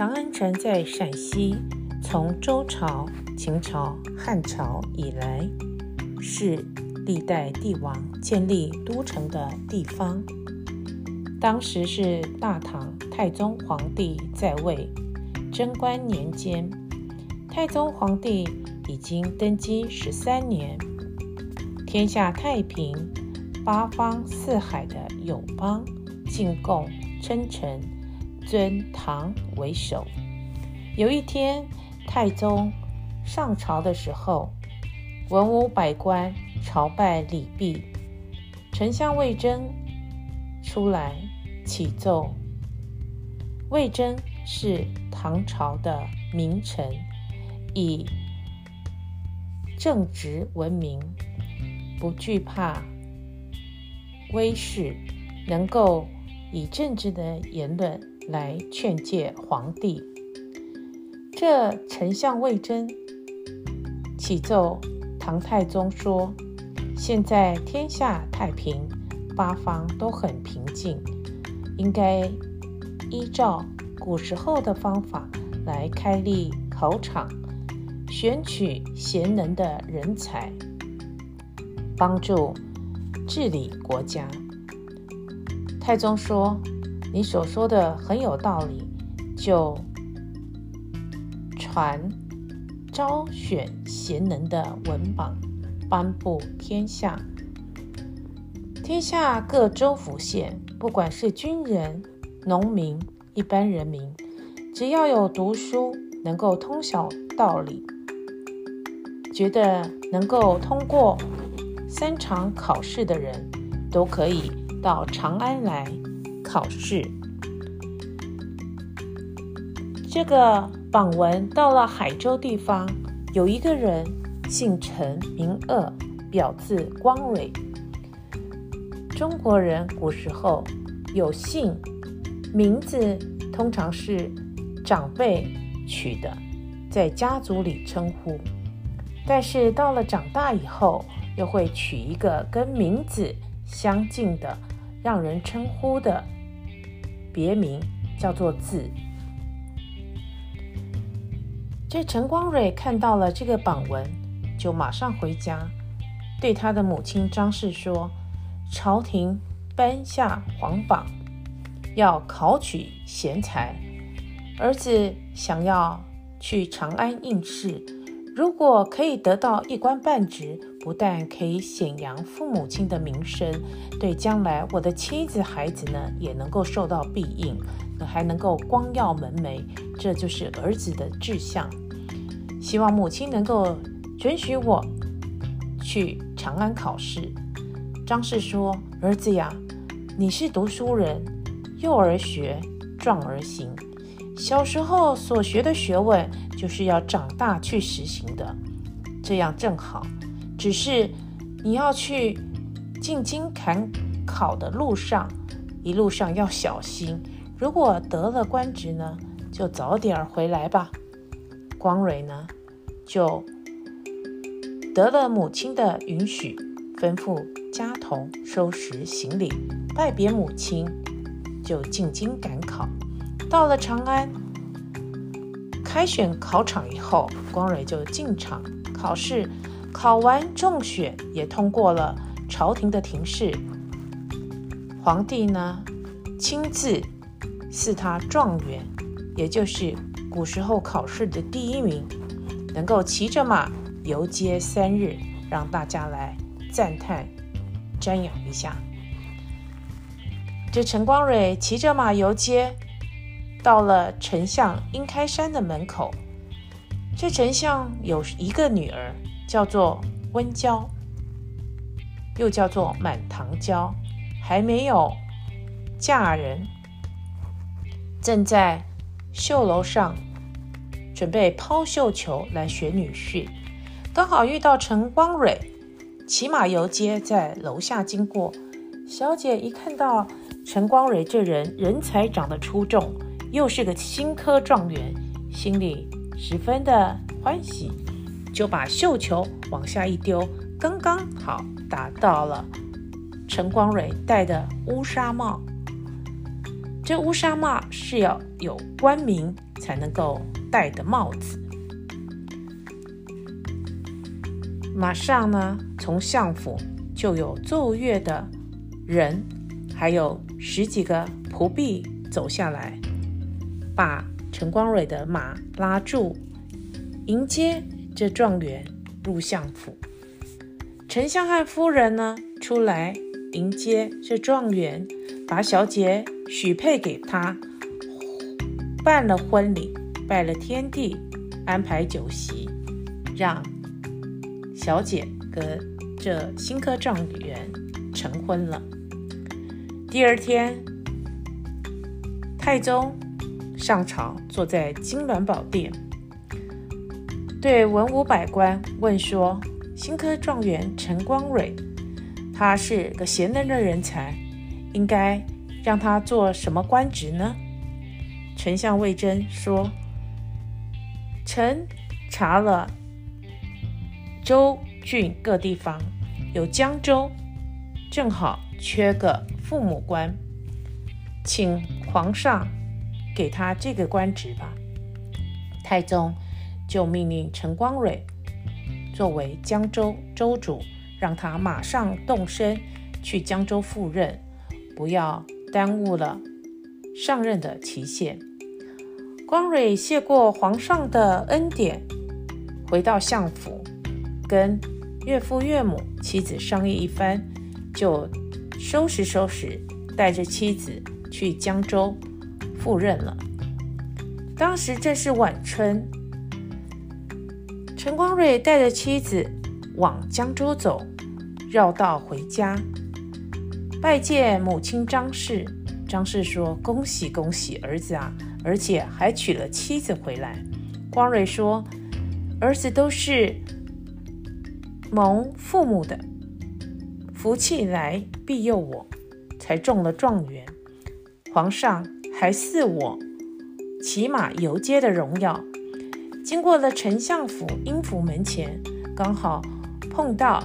长安城在陕西，从周朝、秦朝、汉朝以来，是历代帝王建立都城的地方。当时是大唐太宗皇帝在位，贞观年间，太宗皇帝已经登基十三年，天下太平，八方四海的友邦进贡称臣。尊唐为首。有一天，太宗上朝的时候，文武百官朝拜礼毕，丞相魏征出来启奏。魏征是唐朝的名臣，以正直闻名，不惧怕威势，能够以正直的言论。来劝诫皇帝。这丞相魏征启奏唐太宗说：“现在天下太平，八方都很平静，应该依照古时候的方法来开立考场，选取贤能的人才，帮助治理国家。”太宗说。你所说的很有道理，就传招选贤能的文榜，颁布天下。天下各州府县，不管是军人、农民、一般人民，只要有读书，能够通晓道理，觉得能够通过三场考试的人，都可以到长安来。考试，这个榜文到了海州地方，有一个人姓陈名鄂，表字光蕊。中国人古时候有姓，名字通常是长辈取的，在家族里称呼。但是到了长大以后，又会取一个跟名字相近的，让人称呼的。别名叫做字。这陈光蕊看到了这个榜文，就马上回家，对他的母亲张氏说：“朝廷颁下皇榜，要考取贤才，儿子想要去长安应试，如果可以得到一官半职。”不但可以显扬父母亲的名声，对将来我的妻子孩子呢，也能够受到庇荫，还能够光耀门楣，这就是儿子的志向。希望母亲能够准许我去长安考试。张氏说：“儿子呀，你是读书人，幼儿学，壮而行。小时候所学的学问，就是要长大去实行的，这样正好。”只是你要去进京赶考的路上，一路上要小心。如果得了官职呢，就早点回来吧。光蕊呢，就得了母亲的允许，吩咐家童收拾行李，拜别母亲，就进京赶考。到了长安，开选考场以后，光蕊就进场考试。考完中选，也通过了朝廷的廷试。皇帝呢，亲自赐他状元，也就是古时候考试的第一名，能够骑着马游街三日，让大家来赞叹、瞻仰一下。这陈光蕊骑着马游街，到了丞相殷开山的门口。这丞相有一个女儿。叫做温娇，又叫做满堂娇，还没有嫁人，正在绣楼上准备抛绣球来选女婿，刚好遇到陈光蕊骑马游街，在楼下经过。小姐一看到陈光蕊这人人才长得出众，又是个新科状元，心里十分的欢喜。就把绣球往下一丢，刚刚好打到了陈光蕊戴的乌纱帽。这乌纱帽是要有官名才能够戴的帽子。马上呢，从相府就有奏乐的人，还有十几个仆婢走下来，把陈光蕊的马拉住，迎接这状元入相府。丞相和夫人呢，出来迎接这状元，把小姐许配给他，办了婚礼，拜了天地，安排酒席，让。小姐跟这新科状元成婚了。第二天，太宗上朝，坐在金銮宝殿，对文武百官问说：“新科状元陈光蕊，他是个贤能的人才，应该让他做什么官职呢？”丞相魏征说：“臣查了。”州郡各地方有江州，正好缺个父母官，请皇上给他这个官职吧。太宗就命令陈光蕊作为江州州主，让他马上动身去江州赴任，不要耽误了上任的期限。光蕊谢过皇上的恩典，回到相府。跟岳父岳母、妻子商议一番，就收拾收拾，带着妻子去江州赴任了。当时正是晚春，陈光蕊带着妻子往江州走，绕道回家，拜见母亲张氏。张氏说：“恭喜恭喜，儿子啊，而且还娶了妻子回来。”光蕊说：“儿子都是。”蒙父母的福气来庇佑我，才中了状元。皇上还似我骑马游街的荣耀。经过了丞相府阴府门前，刚好碰到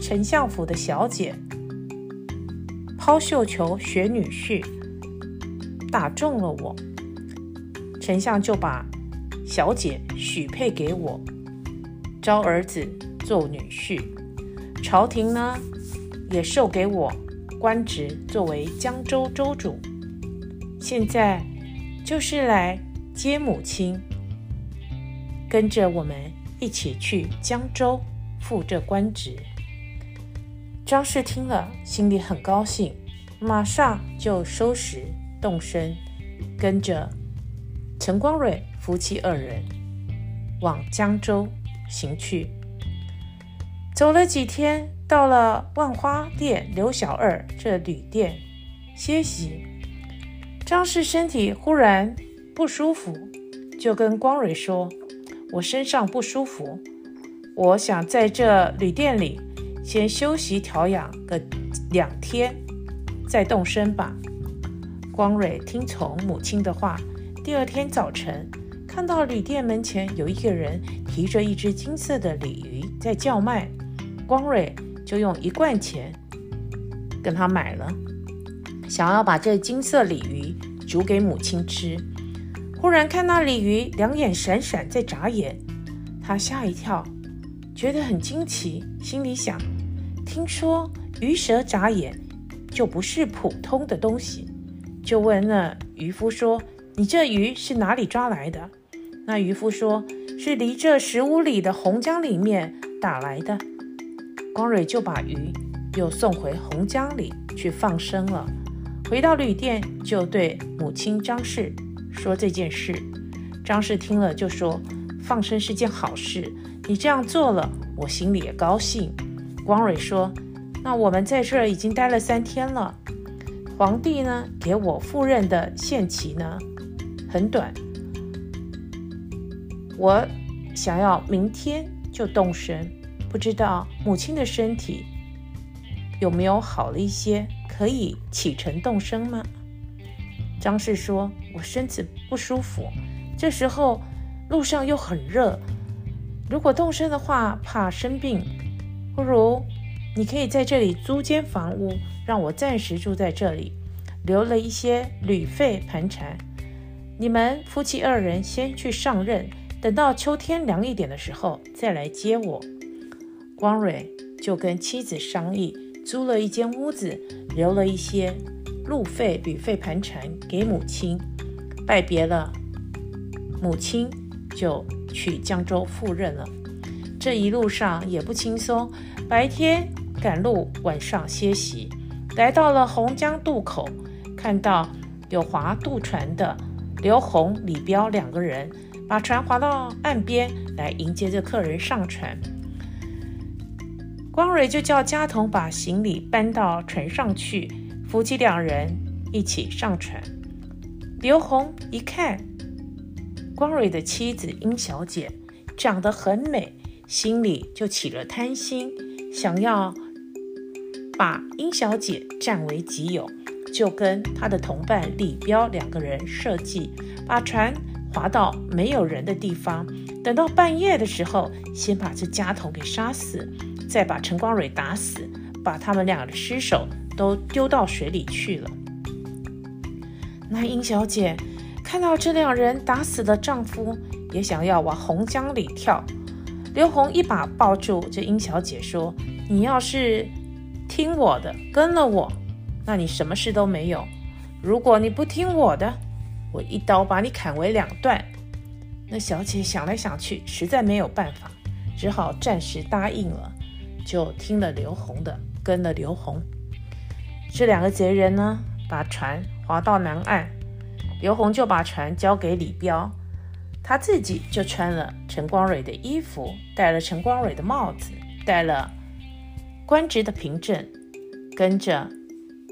丞相府的小姐抛绣球选女婿，打中了我。丞相就把小姐许配给我，招儿子。做女婿，朝廷呢也授给我官职，作为江州州主。现在就是来接母亲，跟着我们一起去江州赴这官职。张氏听了，心里很高兴，马上就收拾动身，跟着陈光蕊夫妻二人往江州行去。走了几天，到了万花店刘小二这旅店歇息。张氏身体忽然不舒服，就跟光蕊说：“我身上不舒服，我想在这旅店里先休息调养个两天，再动身吧。”光蕊听从母亲的话。第二天早晨，看到旅店门前有一个人提着一只金色的鲤鱼在叫卖。光蕊就用一贯钱跟他买了，想要把这金色鲤鱼煮给母亲吃。忽然看到鲤鱼两眼闪闪在眨眼，他吓一跳，觉得很惊奇，心里想：听说鱼蛇眨眼就不是普通的东西，就问那渔夫说：“你这鱼是哪里抓来的？”那渔夫说：“是离这十五里的洪江里面打来的。”光蕊就把鱼又送回洪江里去放生了。回到旅店，就对母亲张氏说这件事。张氏听了就说：“放生是件好事，你这样做了，我心里也高兴。”光蕊说：“那我们在这儿已经待了三天了，皇帝呢给我赴任的限期呢很短，我想要明天就动身。”不知道母亲的身体有没有好了一些，可以启程动身吗？张氏说：“我身子不舒服，这时候路上又很热，如果动身的话，怕生病。不如你可以在这里租间房屋，让我暂时住在这里，留了一些旅费盘缠。你们夫妻二人先去上任，等到秋天凉一点的时候再来接我。光蕊就跟妻子商议，租了一间屋子，留了一些路费、旅费盘缠给母亲，拜别了母亲，就去江州赴任了。这一路上也不轻松，白天赶路，晚上歇息。来到了洪江渡口，看到有划渡船的刘洪、李彪两个人，把船划到岸边来迎接着客人上船。光蕊就叫家童把行李搬到船上去，夫妻两人一起上船。刘洪一看光蕊的妻子殷小姐长得很美，心里就起了贪心，想要把殷小姐占为己有，就跟他的同伴李彪两个人设计，把船划到没有人的地方，等到半夜的时候，先把这家童给杀死。再把陈光蕊打死，把他们俩的尸首都丢到水里去了。那殷小姐看到这两人打死的丈夫，也想要往洪江里跳。刘洪一把抱住这殷小姐，说：“你要是听我的，跟了我，那你什么事都没有；如果你不听我的，我一刀把你砍为两段。”那小姐想来想去，实在没有办法，只好暂时答应了。就听了刘洪的，跟了刘洪。这两个贼人呢，把船划到南岸，刘洪就把船交给李彪，他自己就穿了陈光蕊的衣服，戴了陈光蕊的帽子，戴了官职的凭证，跟着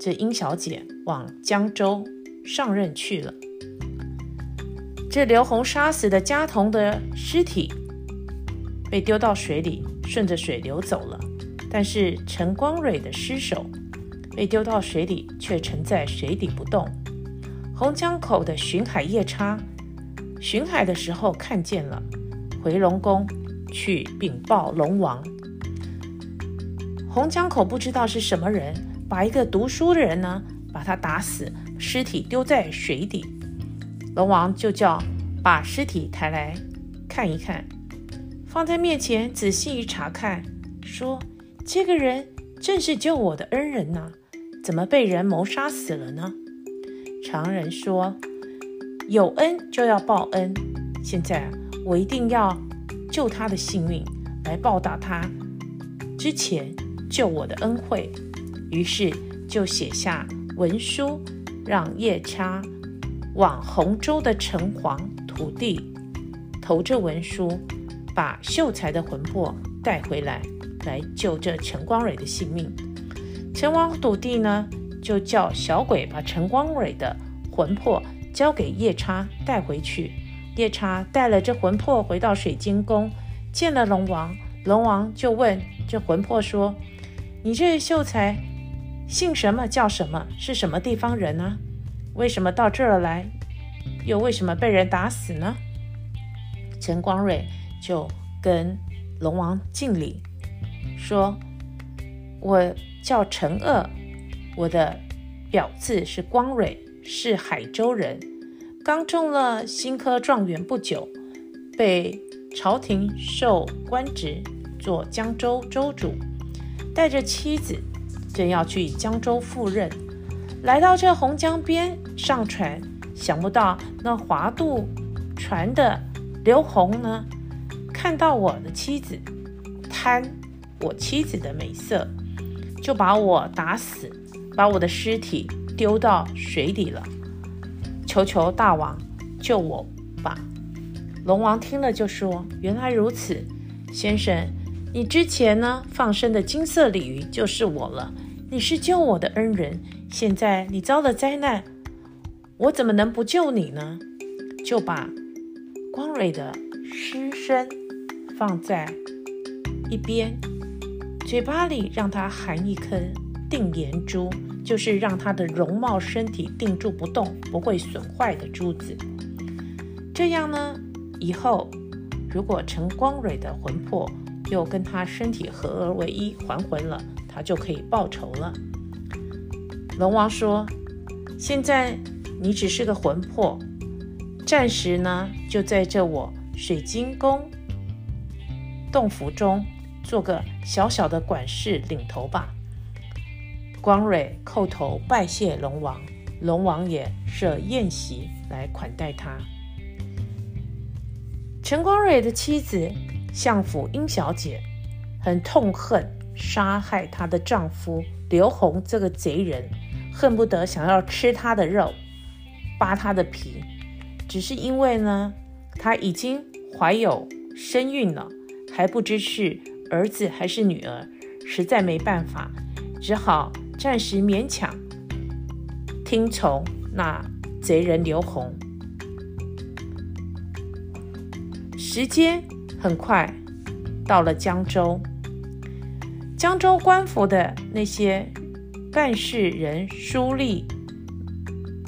这殷小姐往江州上任去了。这刘洪杀死的家童的尸体被丢到水里。顺着水流走了，但是陈光蕊的尸首被丢到水里，却沉在水底不动。洪江口的巡海夜叉巡海的时候看见了，回龙宫去禀报龙王。洪江口不知道是什么人，把一个读书的人呢，把他打死，尸体丢在水底。龙王就叫把尸体抬来看一看。放在面前仔细一查看，说：“这个人正是救我的恩人呐，怎么被人谋杀死了呢？”常人说：“有恩就要报恩，现在我一定要救他的性命，来报答他之前救我的恩惠。”于是就写下文书，让夜叉往洪州的城隍土地投这文书。把秀才的魂魄带回来，来救这陈光蕊的性命。陈王笃地呢，就叫小鬼把陈光蕊的魂魄交给夜叉带回去。夜叉带了这魂魄回到水晶宫，见了龙王。龙王就问这魂魄说：“你这秀才姓什么？叫什么？是什么地方人呢？为什么到这儿来？又为什么被人打死呢？”陈光蕊。就跟龙王敬礼，说：“我叫陈鄂，我的表字是光蕊，是海州人，刚中了新科状元不久，被朝廷授官职，做江州州主，带着妻子正要去江州赴任，来到这洪江边上船，想不到那划渡船的刘洪呢。”看到我的妻子贪我妻子的美色，就把我打死，把我的尸体丢到水里了。求求大王救我吧！龙王听了就说：“原来如此，先生，你之前呢放生的金色鲤鱼就是我了。你是救我的恩人，现在你遭了灾难，我怎么能不救你呢？就把光蕊的尸身。”放在一边，嘴巴里让他含一颗定颜珠，就是让他的容貌身体定住不动，不会损坏的珠子。这样呢，以后如果陈光蕊的魂魄又跟他身体合而为一，还魂了，他就可以报仇了。龙王说：“现在你只是个魂魄，暂时呢，就在这我水晶宫洞府中做个小小的管事领头吧。光蕊叩头拜谢龙王，龙王也设宴席来款待他。陈光蕊的妻子相府殷小姐很痛恨杀害她的丈夫刘洪这个贼人，恨不得想要吃他的肉，扒他的皮。只是因为呢，她已经怀有身孕了，还不知是儿子还是女儿，实在没办法，只好。暂时勉强听从那贼人刘洪。时间很快到了江州，江州官府的那些办事人、书吏、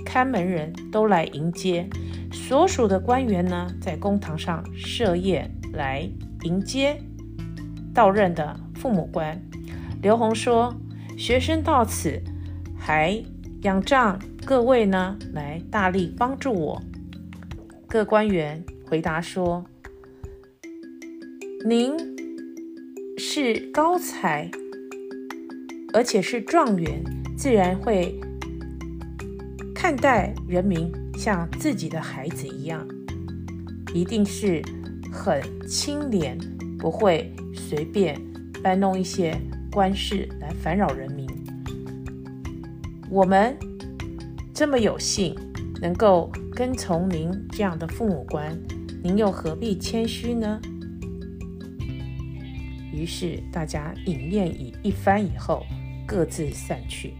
看门人都来迎接，所属的官员呢，在公堂上设宴来迎接到任的父母官。刘洪说。学生到此，还仰仗各位呢来大力帮助我。各官员回答说：“您是高才，而且是状元，自然会看待人民像自己的孩子一样，一定是很清廉，不会随便搬弄一些。”官事来烦扰人民，我们这么有幸能够跟从您这样的父母官，您又何必谦虚呢？于是大家饮宴以一番以后，各自散去。